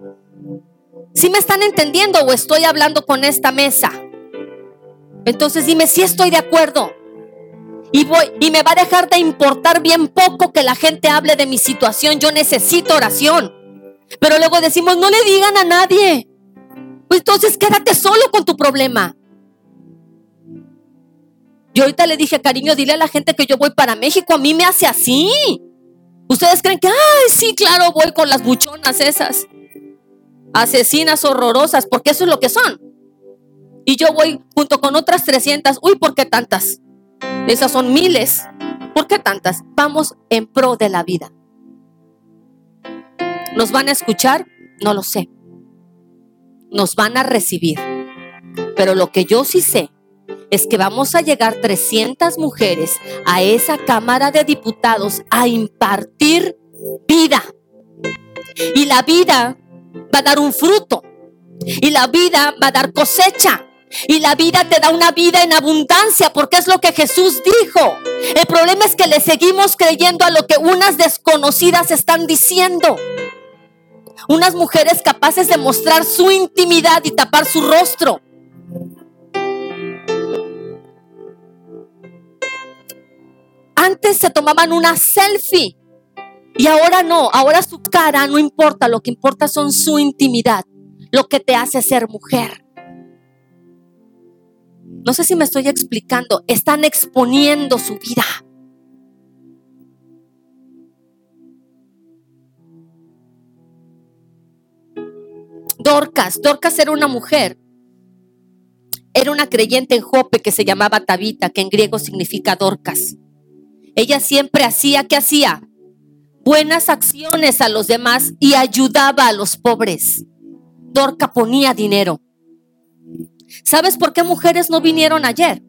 S2: Si me están entendiendo o estoy hablando con esta mesa? Entonces dime si estoy de acuerdo. Y voy y me va a dejar de importar bien poco que la gente hable de mi situación. Yo necesito oración. Pero luego decimos, no le digan a nadie. Pues entonces quédate solo con tu problema. Yo ahorita le dije, cariño, dile a la gente que yo voy para México. A mí me hace así. Ustedes creen que, ay, sí, claro, voy con las buchonas esas. Asesinas horrorosas, porque eso es lo que son. Y yo voy junto con otras 300. Uy, ¿por qué tantas? Esas son miles. ¿Por qué tantas? Vamos en pro de la vida. ¿Nos van a escuchar? No lo sé. Nos van a recibir. Pero lo que yo sí sé es que vamos a llegar 300 mujeres a esa Cámara de Diputados a impartir vida. Y la vida va a dar un fruto. Y la vida va a dar cosecha. Y la vida te da una vida en abundancia porque es lo que Jesús dijo. El problema es que le seguimos creyendo a lo que unas desconocidas están diciendo. Unas mujeres capaces de mostrar su intimidad y tapar su rostro. Antes se tomaban una selfie y ahora no, ahora su cara no importa, lo que importa son su intimidad, lo que te hace ser mujer. No sé si me estoy explicando, están exponiendo su vida. Dorcas, Dorcas era una mujer, era una creyente en Jope que se llamaba Tabita, que en griego significa Dorcas. Ella siempre hacía, ¿qué hacía? Buenas acciones a los demás y ayudaba a los pobres. Dorca ponía dinero. ¿Sabes por qué mujeres no vinieron ayer?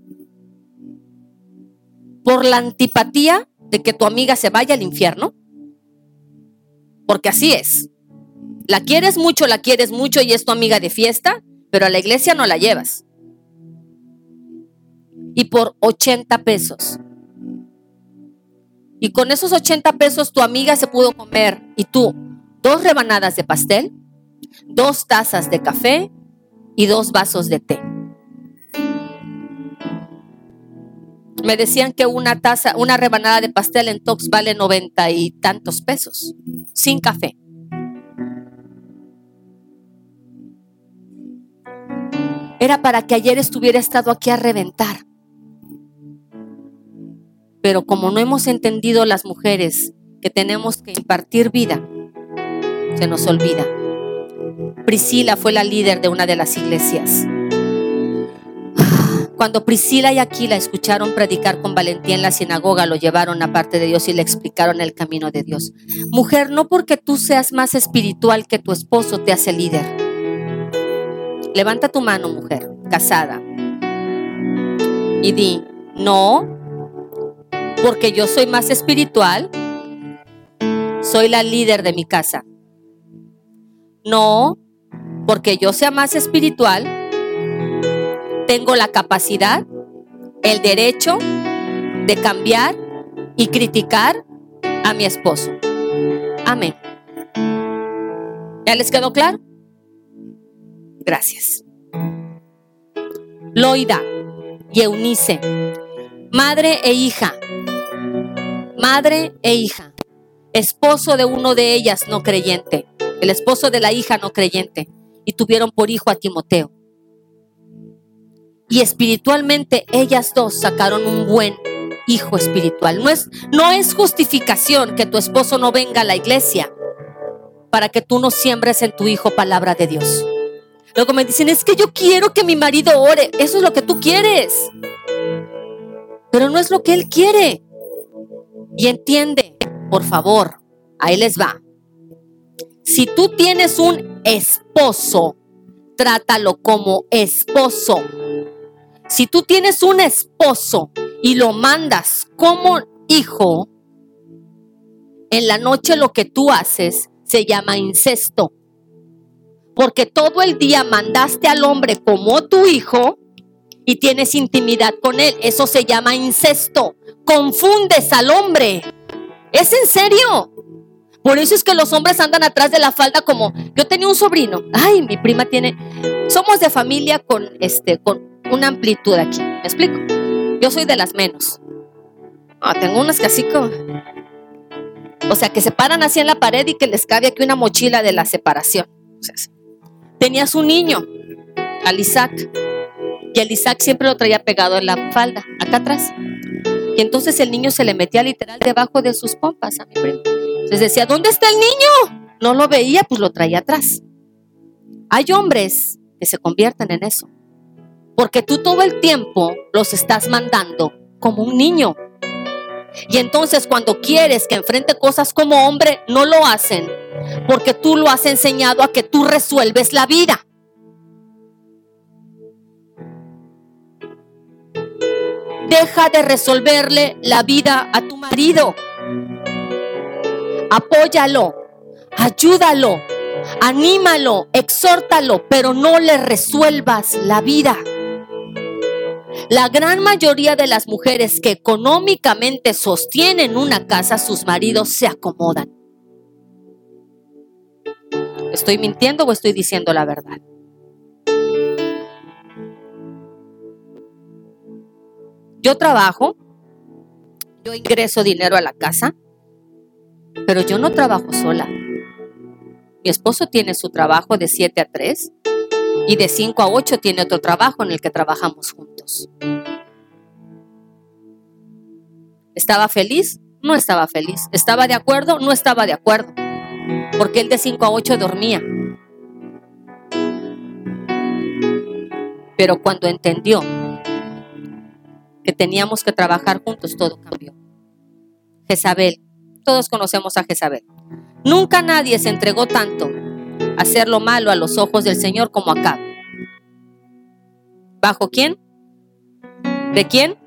S2: Por la antipatía de que tu amiga se vaya al infierno. Porque así es. La quieres mucho, la quieres mucho y es tu amiga de fiesta, pero a la iglesia no la llevas. Y por 80 pesos. Y con esos 80 pesos tu amiga se pudo comer y tú dos rebanadas de pastel, dos tazas de café y dos vasos de té. Me decían que una taza, una rebanada de pastel en Tox vale noventa y tantos pesos, sin café. Era para que ayer estuviera estado aquí a reventar. Pero como no hemos entendido las mujeres que tenemos que impartir vida, se nos olvida. Priscila fue la líder de una de las iglesias. Cuando Priscila y Aquila escucharon predicar con valentía en la sinagoga, lo llevaron a parte de Dios y le explicaron el camino de Dios. Mujer, no porque tú seas más espiritual que tu esposo te hace líder. Levanta tu mano, mujer, casada. Y di, no, porque yo soy más espiritual, soy la líder de mi casa. No, porque yo sea más espiritual, tengo la capacidad, el derecho de cambiar y criticar a mi esposo. Amén. ¿Ya les quedó claro? Gracias. Loida y Eunice, madre e hija, madre e hija, esposo de uno de ellas no creyente, el esposo de la hija no creyente, y tuvieron por hijo a Timoteo. Y espiritualmente ellas dos sacaron un buen hijo espiritual. No es, no es justificación que tu esposo no venga a la iglesia para que tú no siembres en tu hijo palabra de Dios. Luego me dicen, es que yo quiero que mi marido ore. Eso es lo que tú quieres. Pero no es lo que él quiere. Y entiende, por favor, ahí les va. Si tú tienes un esposo, trátalo como esposo. Si tú tienes un esposo y lo mandas como hijo, en la noche lo que tú haces se llama incesto porque todo el día mandaste al hombre como tu hijo y tienes intimidad con él. Eso se llama incesto. Confundes al hombre. ¿Es en serio? Por eso es que los hombres andan atrás de la falda como yo tenía un sobrino. Ay, mi prima tiene somos de familia con este con una amplitud aquí. ¿Me explico? Yo soy de las menos. Ah, tengo unas que así como o sea, que se paran así en la pared y que les cabe aquí una mochila de la separación. tenías un niño, al Isaac, y el Isaac siempre lo traía pegado en la falda, acá atrás. Y entonces el niño se le metía literal debajo de sus pompas a mi primo. Entonces decía, ¿dónde está el niño? No lo veía, pues lo traía atrás. Hay hombres que se convierten en eso. Porque tú todo el tiempo los estás mandando como un niño. Y entonces cuando quieres que enfrente cosas como hombre, no lo hacen. Porque tú lo has enseñado a que tú resuelves la vida. Deja de resolverle la vida a tu marido. Apóyalo, ayúdalo, anímalo, exhórtalo, pero no le resuelvas la vida. La gran mayoría de las mujeres que económicamente sostienen una casa, sus maridos se acomodan. ¿Estoy mintiendo o estoy diciendo la verdad? Yo trabajo, yo ingreso dinero a la casa, pero yo no trabajo sola. Mi esposo tiene su trabajo de 7 a 3 y de 5 a 8 tiene otro trabajo en el que trabajamos juntos. ¿Estaba feliz? No estaba feliz. ¿Estaba de acuerdo? No estaba de acuerdo. Porque él de 5 a 8 dormía. Pero cuando entendió que teníamos que trabajar juntos, todo cambió. Jezabel, todos conocemos a Jezabel. Nunca nadie se entregó tanto a hacer lo malo a los ojos del Señor como acá. ¿Bajo quién? ¿De quién?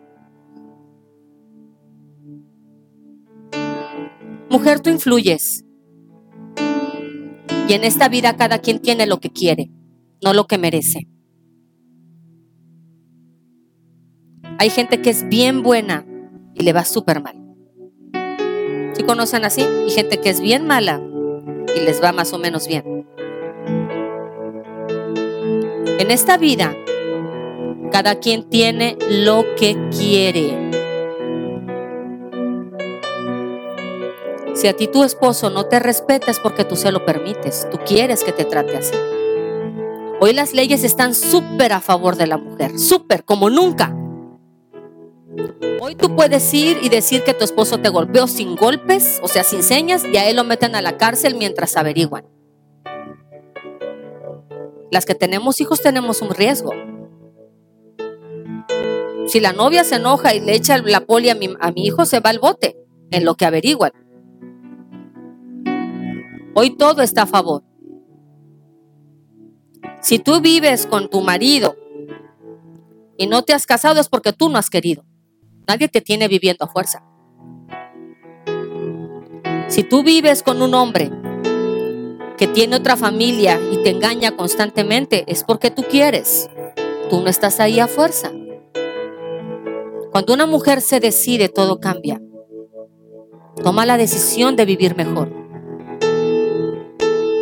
S2: Mujer, tú influyes. Y en esta vida cada quien tiene lo que quiere, no lo que merece. Hay gente que es bien buena y le va súper mal. ¿Sí conocen así? Y gente que es bien mala y les va más o menos bien. En esta vida, cada quien tiene lo que quiere. Si a ti tu esposo no te respeta es porque tú se lo permites, tú quieres que te trate así. Hoy las leyes están súper a favor de la mujer, súper, como nunca. Hoy tú puedes ir y decir que tu esposo te golpeó sin golpes, o sea, sin señas, y a él lo meten a la cárcel mientras averiguan. Las que tenemos hijos tenemos un riesgo. Si la novia se enoja y le echa la poli a mi, a mi hijo, se va al bote en lo que averiguan. Hoy todo está a favor. Si tú vives con tu marido y no te has casado es porque tú no has querido. Nadie te tiene viviendo a fuerza. Si tú vives con un hombre que tiene otra familia y te engaña constantemente, es porque tú quieres. Tú no estás ahí a fuerza. Cuando una mujer se decide, todo cambia. Toma la decisión de vivir mejor.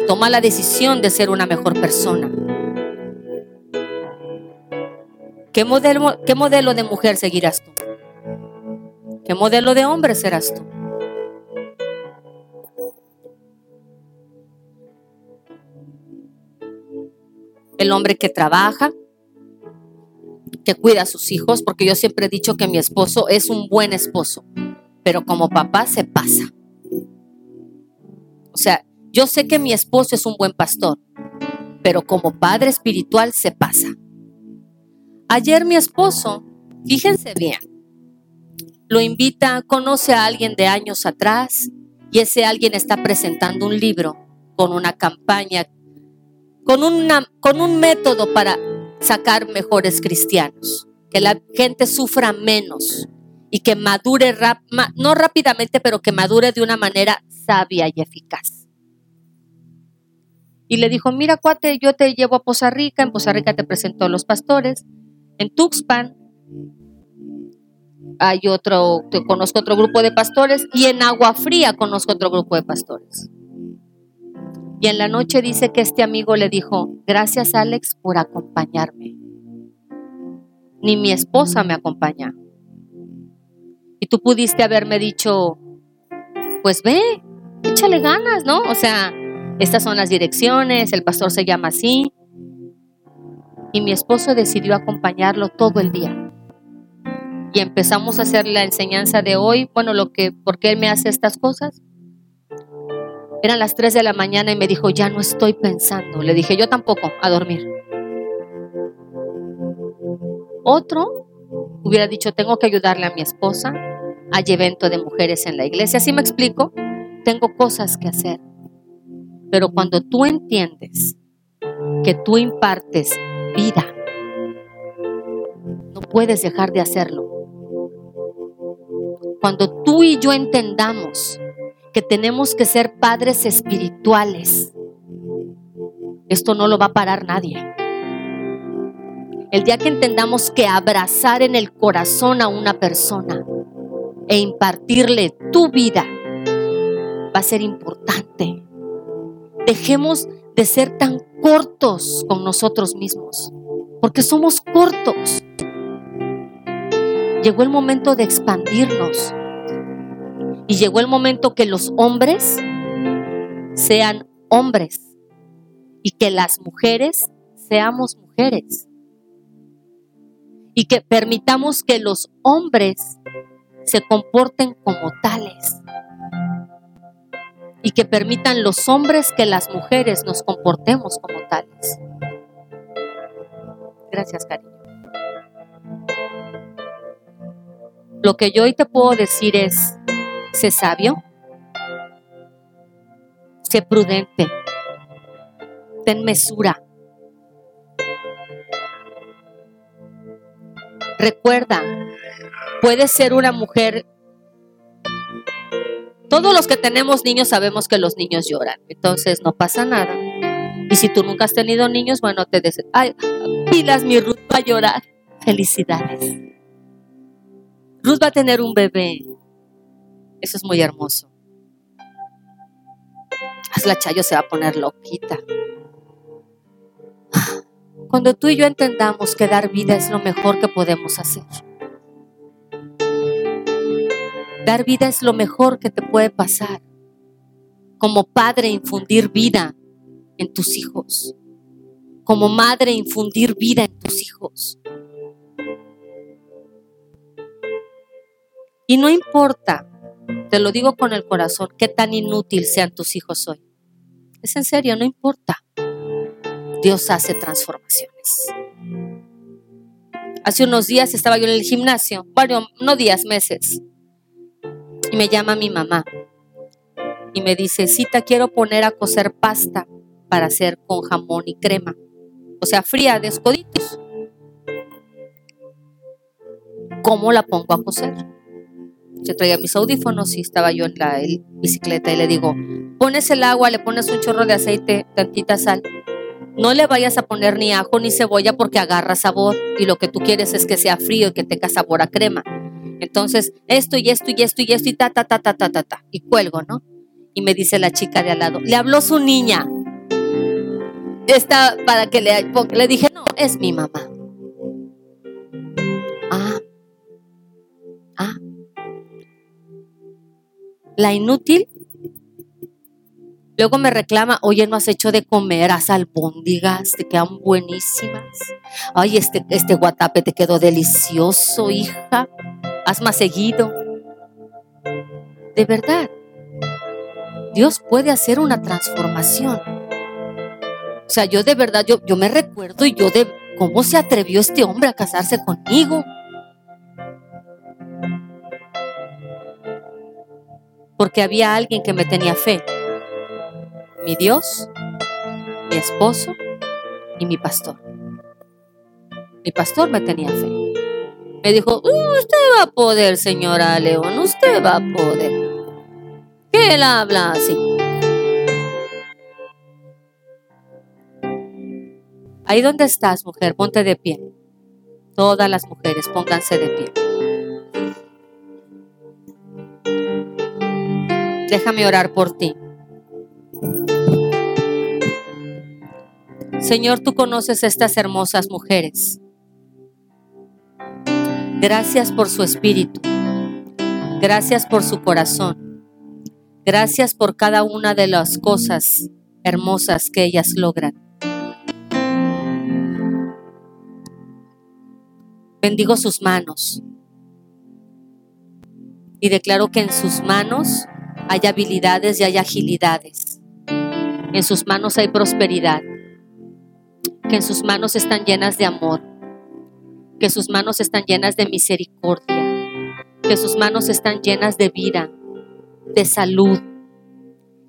S2: Toma la decisión de ser una mejor persona. ¿Qué modelo, qué modelo de mujer seguirás tú? ¿Qué modelo de hombre serás tú? El hombre que trabaja, que cuida a sus hijos, porque yo siempre he dicho que mi esposo es un buen esposo, pero como papá se pasa. O sea, yo sé que mi esposo es un buen pastor, pero como padre espiritual se pasa. Ayer mi esposo, fíjense bien, lo invita, conoce a alguien de años atrás y ese alguien está presentando un libro con una campaña, con, con un método para sacar mejores cristianos, que la gente sufra menos y que madure, no rápidamente, pero que madure de una manera sabia y eficaz. y le dijo, mira cuate, yo te llevo a Poza Rica, en Poza Rica te presento a los pastores, en Tuxpan hay otro, conozco otro grupo de pastores y en Agua Fría conozco otro grupo de pastores. Y en la noche dice que este amigo le dijo, gracias Alex por acompañarme. Ni mi esposa me acompaña. Y tú pudiste haberme dicho, pues ve, échale ganas, ¿no? O sea, estas son las direcciones, el pastor se llama así. Y mi esposo decidió acompañarlo todo el día. Y empezamos a hacer la enseñanza de hoy, bueno, lo que, ¿por qué él me hace estas cosas? Eran las 3 de la mañana y me dijo, ya no estoy pensando. Le dije, yo tampoco, a dormir. Otro hubiera dicho, tengo que ayudarle a mi esposa. Hay evento de mujeres en la iglesia. Así me explico, tengo cosas que hacer. Pero cuando tú entiendes que tú impartes vida, no puedes dejar de hacerlo. Cuando tú y yo entendamos que tenemos que ser padres espirituales, esto no lo va a parar nadie. El día que entendamos que abrazar en el corazón a una persona e impartirle tu vida va a ser importante. Dejemos de ser tan cortos con nosotros mismos, porque somos cortos. Llegó el momento de expandirnos y llegó el momento que los hombres sean hombres y que las mujeres seamos mujeres y que permitamos que los hombres se comporten como tales y que permitan los hombres que las mujeres nos comportemos como tales. Gracias, cariño. Lo que yo hoy te puedo decir es, sé sabio, sé prudente, ten mesura. Recuerda, puedes ser una mujer todos los que tenemos niños sabemos que los niños lloran, entonces no pasa nada. Y si tú nunca has tenido niños, bueno, te dices, ay, pilas, mi Ruth a llorar. Felicidades. Ruth va a tener un bebé. Eso es muy hermoso. la Chayo se va a poner loquita. Cuando tú y yo entendamos que dar vida es lo mejor que podemos hacer Dar vida es lo mejor que te puede pasar. Como padre, infundir vida en tus hijos. Como madre, infundir vida en tus hijos. Y no importa, te lo digo con el corazón, qué tan inútil sean tus hijos hoy. Es en serio, no importa. Dios hace transformaciones. Hace unos días estaba yo en el gimnasio, bueno, no días, meses y me llama mi mamá y me dice, Cita, quiero poner a cocer pasta para hacer con jamón y crema. O sea, fría de escoditos. ¿Cómo la pongo a cocer? Yo traía mis audífonos y estaba yo en la bicicleta y le digo, pones el agua, le pones un chorro de aceite, tantita sal. No le vayas a poner ni ajo ni cebolla porque agarra sabor y lo que tú quieres es que sea frío y que tenga sabor a crema. Entonces, esto y esto y esto y esto y ta, ta, ta, ta, ta, ta, ta. Y cuelgo, ¿no? Y me dice la chica de al lado, le habló su niña. Está para que le, le dije, no, es mi mamá. Ah, ah. La inútil. Luego me reclama, oye, no has hecho de comer, haz albóndigas, te quedan buenísimas. Ay, este, este guatape te quedó delicioso, hija haz más seguido. De verdad, Dios puede hacer una transformación. O sea, yo de verdad, yo, yo me recuerdo y yo de cómo se atrevió este hombre a casarse conmigo. Porque había alguien que me tenía fe. Mi Dios, mi esposo y mi pastor. Mi pastor me tenía fe. Me dijo, uh, usted va a poder, señora León, usted va a poder. ¿Qué él habla así? Ahí donde estás, mujer, ponte de pie. Todas las mujeres, pónganse de pie. Déjame orar por ti. Señor, tú conoces estas hermosas mujeres. Gracias por su espíritu. Gracias por su corazón. Gracias por cada una de las cosas hermosas que ellas logran. Bendigo sus manos y declaro que en sus manos hay habilidades y hay agilidades. En sus manos hay prosperidad. Que en sus manos están llenas de amor. Que sus manos están llenas de misericordia. Que sus manos están llenas de vida, de salud.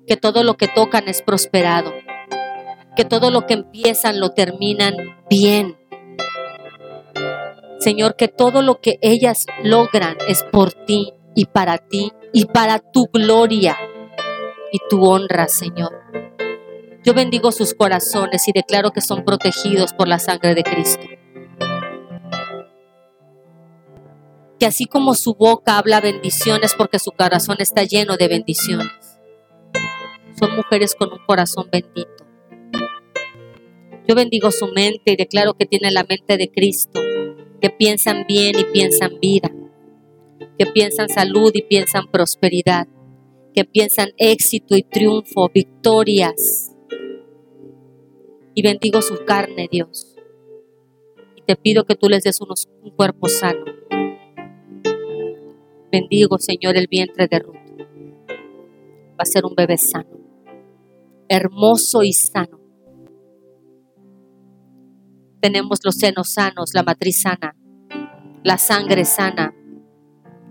S2: Que todo lo que tocan es prosperado. Que todo lo que empiezan lo terminan bien. Señor, que todo lo que ellas logran es por ti y para ti y para tu gloria y tu honra, Señor. Yo bendigo sus corazones y declaro que son protegidos por la sangre de Cristo. Que así como su boca habla bendiciones porque su corazón está lleno de bendiciones. Son mujeres con un corazón bendito. Yo bendigo su mente y declaro que tiene la mente de Cristo, que piensan bien y piensan vida que piensan salud y piensan prosperidad, que piensan éxito y triunfo, victorias. Y bendigo su carne, Dios. Y te pido que tú les des unos, un cuerpo sano. Bendigo, Señor, el vientre de Ruth. Va a ser un bebé sano, hermoso y sano. Tenemos los senos sanos, la matriz sana, la sangre sana,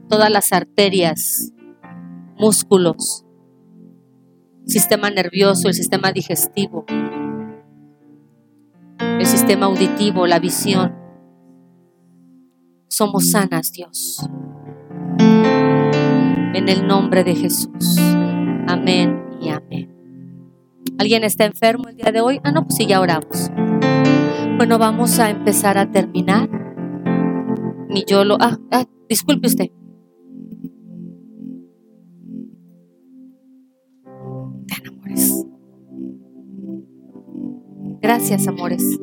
S2: todas las arterias, músculos, sistema nervioso, el sistema digestivo, el sistema auditivo, la visión. Somos sanas, Dios. En el nombre de Jesús. Amén y amén. ¿Alguien está enfermo el día de hoy? Ah, no, pues sí, ya oramos. Bueno, vamos a empezar a terminar. Mi yo lo. Ah, ah, disculpe usted. Gracias, amores.